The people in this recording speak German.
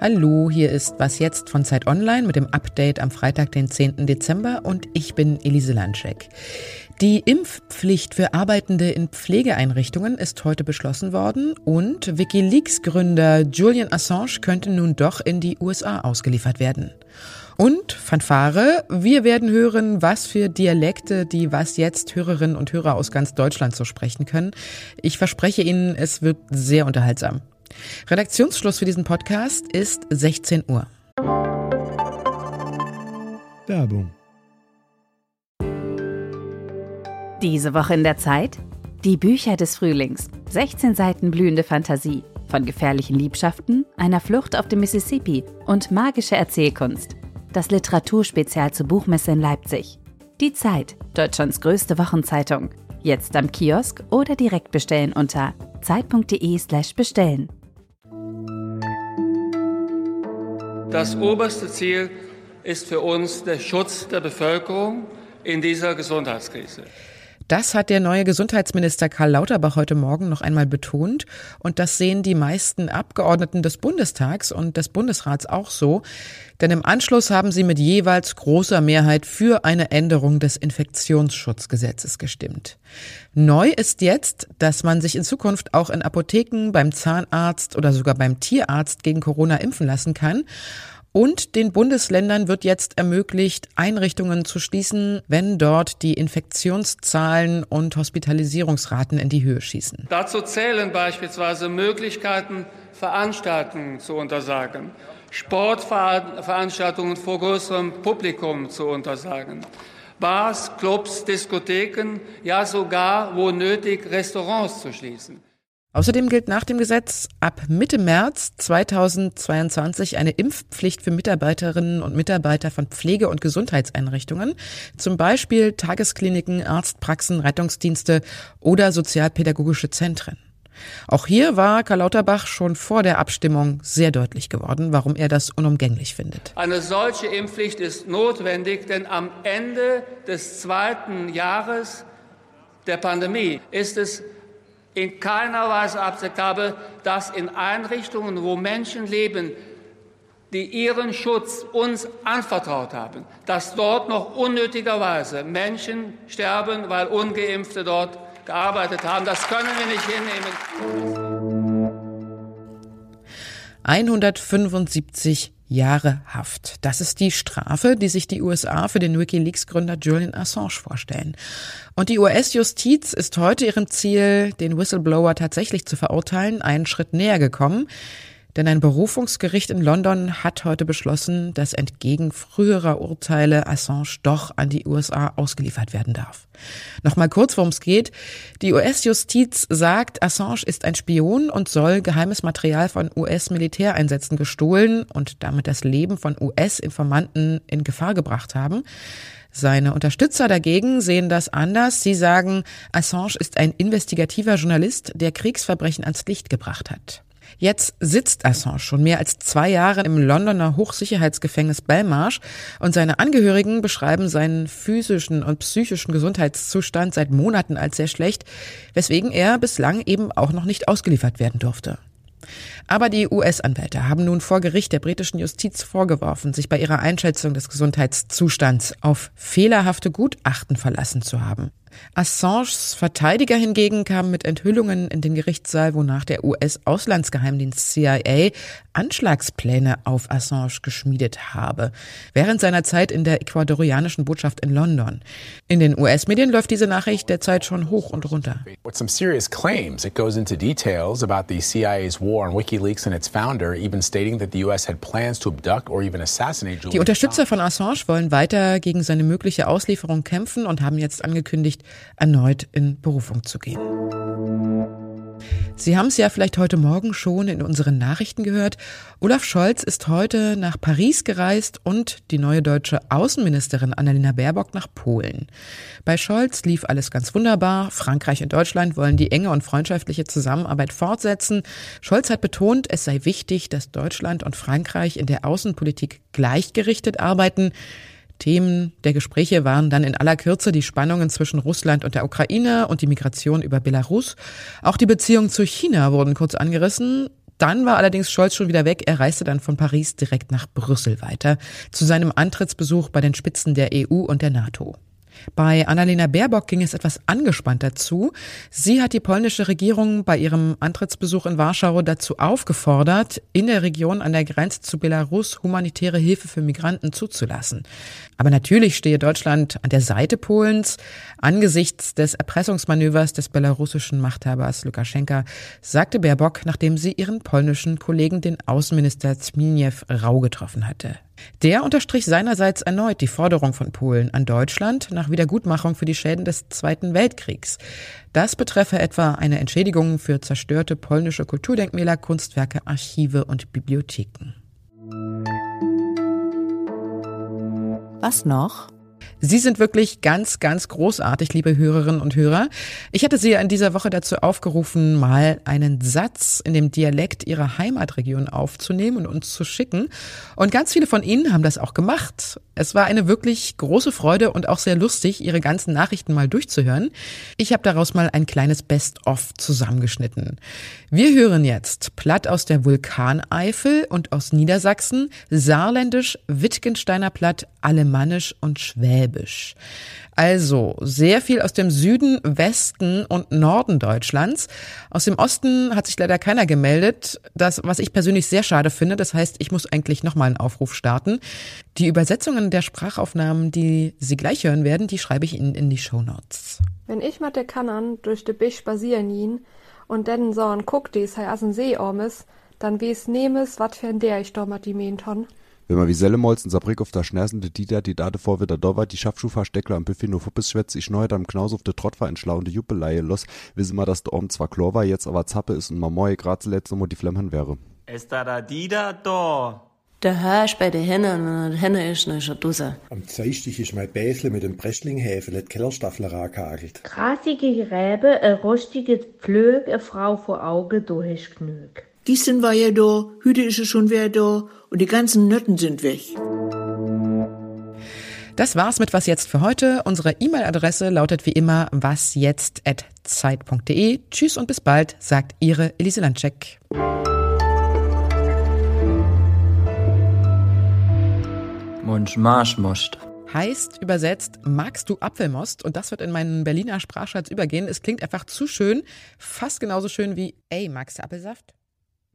Hallo, hier ist Was jetzt von Zeit Online mit dem Update am Freitag, den 10. Dezember und ich bin Elise Landschek. Die Impfpflicht für Arbeitende in Pflegeeinrichtungen ist heute beschlossen worden und Wikileaks-Gründer Julian Assange könnte nun doch in die USA ausgeliefert werden. Und Fanfare, wir werden hören, was für Dialekte die Was jetzt Hörerinnen und Hörer aus ganz Deutschland so sprechen können. Ich verspreche Ihnen, es wird sehr unterhaltsam. Redaktionsschluss für diesen Podcast ist 16 Uhr. Werbung. Diese Woche in der Zeit? Die Bücher des Frühlings. 16 Seiten blühende Fantasie. Von gefährlichen Liebschaften, einer Flucht auf dem Mississippi und magische Erzählkunst. Das Literaturspezial zur Buchmesse in Leipzig. Die Zeit, Deutschlands größte Wochenzeitung. Jetzt am Kiosk oder direkt bestellen unter zeit.de/slash bestellen. Das oberste Ziel ist für uns der Schutz der Bevölkerung in dieser Gesundheitskrise. Das hat der neue Gesundheitsminister Karl Lauterbach heute Morgen noch einmal betont. Und das sehen die meisten Abgeordneten des Bundestags und des Bundesrats auch so. Denn im Anschluss haben sie mit jeweils großer Mehrheit für eine Änderung des Infektionsschutzgesetzes gestimmt. Neu ist jetzt, dass man sich in Zukunft auch in Apotheken, beim Zahnarzt oder sogar beim Tierarzt gegen Corona impfen lassen kann. Und den Bundesländern wird jetzt ermöglicht, Einrichtungen zu schließen, wenn dort die Infektionszahlen und Hospitalisierungsraten in die Höhe schießen. Dazu zählen beispielsweise Möglichkeiten, Veranstaltungen zu untersagen, Sportveranstaltungen vor größerem Publikum zu untersagen, Bars, Clubs, Diskotheken, ja sogar, wo nötig, Restaurants zu schließen. Außerdem gilt nach dem Gesetz ab Mitte März 2022 eine Impfpflicht für Mitarbeiterinnen und Mitarbeiter von Pflege- und Gesundheitseinrichtungen, zum Beispiel Tageskliniken, Arztpraxen, Rettungsdienste oder sozialpädagogische Zentren. Auch hier war Karl Lauterbach schon vor der Abstimmung sehr deutlich geworden, warum er das unumgänglich findet. Eine solche Impfpflicht ist notwendig, denn am Ende des zweiten Jahres der Pandemie ist es in keiner Weise akzeptabel, dass in Einrichtungen, wo Menschen leben, die ihren Schutz uns anvertraut haben, dass dort noch unnötigerweise Menschen sterben, weil ungeimpfte dort gearbeitet haben. Das können wir nicht hinnehmen. 175 Jahre Haft. Das ist die Strafe, die sich die USA für den Wikileaks-Gründer Julian Assange vorstellen. Und die US-Justiz ist heute ihrem Ziel, den Whistleblower tatsächlich zu verurteilen, einen Schritt näher gekommen. Denn ein Berufungsgericht in London hat heute beschlossen, dass entgegen früherer Urteile Assange doch an die USA ausgeliefert werden darf. Nochmal kurz, worum es geht. Die US-Justiz sagt, Assange ist ein Spion und soll geheimes Material von US-Militäreinsätzen gestohlen und damit das Leben von US-Informanten in Gefahr gebracht haben. Seine Unterstützer dagegen sehen das anders. Sie sagen, Assange ist ein investigativer Journalist, der Kriegsverbrechen ans Licht gebracht hat. Jetzt sitzt Assange schon mehr als zwei Jahre im Londoner Hochsicherheitsgefängnis Belmarsh und seine Angehörigen beschreiben seinen physischen und psychischen Gesundheitszustand seit Monaten als sehr schlecht, weswegen er bislang eben auch noch nicht ausgeliefert werden durfte. Aber die US-Anwälte haben nun vor Gericht der britischen Justiz vorgeworfen, sich bei ihrer Einschätzung des Gesundheitszustands auf fehlerhafte Gutachten verlassen zu haben. Assanges Verteidiger hingegen kam mit Enthüllungen in den Gerichtssaal, wonach der US-Auslandsgeheimdienst CIA Anschlagspläne auf Assange geschmiedet habe, während seiner Zeit in der ecuadorianischen Botschaft in London. In den US-Medien läuft diese Nachricht derzeit schon hoch und runter. With some serious claims, it goes into details about the CIA's war on WikiLeaks and its founder, even stating that the US had plans to abduct or even assassinate Julian Die Unterstützer von Assange wollen weiter gegen seine mögliche Auslieferung kämpfen und haben jetzt angekündigt, erneut in Berufung zu gehen. Sie haben es ja vielleicht heute Morgen schon in unseren Nachrichten gehört. Olaf Scholz ist heute nach Paris gereist und die neue deutsche Außenministerin Annalena Baerbock nach Polen. Bei Scholz lief alles ganz wunderbar. Frankreich und Deutschland wollen die enge und freundschaftliche Zusammenarbeit fortsetzen. Scholz hat betont, es sei wichtig, dass Deutschland und Frankreich in der Außenpolitik gleichgerichtet arbeiten. Themen der Gespräche waren dann in aller Kürze die Spannungen zwischen Russland und der Ukraine und die Migration über Belarus. Auch die Beziehungen zu China wurden kurz angerissen. Dann war allerdings Scholz schon wieder weg. Er reiste dann von Paris direkt nach Brüssel weiter zu seinem Antrittsbesuch bei den Spitzen der EU und der NATO. Bei Annalena Baerbock ging es etwas angespannter zu. Sie hat die polnische Regierung bei ihrem Antrittsbesuch in Warschau dazu aufgefordert, in der Region an der Grenze zu Belarus humanitäre Hilfe für Migranten zuzulassen. Aber natürlich stehe Deutschland an der Seite Polens. Angesichts des Erpressungsmanövers des belarussischen Machthabers Lukaschenka sagte Baerbock, nachdem sie ihren polnischen Kollegen, den Außenminister Zbigniew Rau, getroffen hatte. Der unterstrich seinerseits erneut die Forderung von Polen an Deutschland nach Wiedergutmachung für die Schäden des Zweiten Weltkriegs. Das betreffe etwa eine Entschädigung für zerstörte polnische Kulturdenkmäler, Kunstwerke, Archive und Bibliotheken. Was noch? Sie sind wirklich ganz, ganz großartig, liebe Hörerinnen und Hörer. Ich hatte Sie in dieser Woche dazu aufgerufen, mal einen Satz in dem Dialekt Ihrer Heimatregion aufzunehmen und uns zu schicken. Und ganz viele von Ihnen haben das auch gemacht. Es war eine wirklich große Freude und auch sehr lustig, Ihre ganzen Nachrichten mal durchzuhören. Ich habe daraus mal ein kleines Best-of zusammengeschnitten. Wir hören jetzt Platt aus der Vulkaneifel und aus Niedersachsen, Saarländisch, Wittgensteiner Platt, Alemannisch und Schwäbisch. Also sehr viel aus dem Süden, Westen und Norden Deutschlands. Aus dem Osten hat sich leider keiner gemeldet. Das, was ich persönlich sehr schade finde. Das heißt, ich muss eigentlich nochmal einen Aufruf starten. Die Übersetzungen der Sprachaufnahmen, die Sie gleich hören werden, die schreibe ich Ihnen in die Show Notes. Wenn ich mit der Kannern durch de Bisch spazieren ihn und dann so ein guck, die sei as ein See ormes, dann wies nemes, wat ein der ich doch die Menton. Wenn man wie Sellemolz in Sabrik auf der schnersende Dieter die Date vor wieder da war, die Schaffschuhversteckler am Buffet nur Fuppes schwätz, ich neuer am Knaus auf de Trott war in schlauende Juppeleie los, wissen wir, dass der Orm zwar Chlor war, jetzt aber Zappe ist und Mamoy grad zuletzt um die Flemmen wäre. Ist da da Dieter da? Der Hörsch bei der Henne und der Henne ist ne Dusse. Am Zeistich ist mein Bäsle mit dem Breschlinghäfel et Kellerstaffler kagelt. Grasige Gräbe, ein rostiges Pflög, eine Frau vor Auge durchknög. Gießen war ja da, Hüte ist es schon wer da und die ganzen Nötten sind weg. Das war's mit Was Jetzt für heute. Unsere E-Mail-Adresse lautet wie immer wasjetzt.zeit.de. Tschüss und bis bald, sagt Ihre Elise Landcheck. Munch Marschmost. Heißt übersetzt, magst du Apfelmost? Und das wird in meinen Berliner Sprachschatz übergehen. Es klingt einfach zu schön, fast genauso schön wie, ey, magst du Apfelsaft?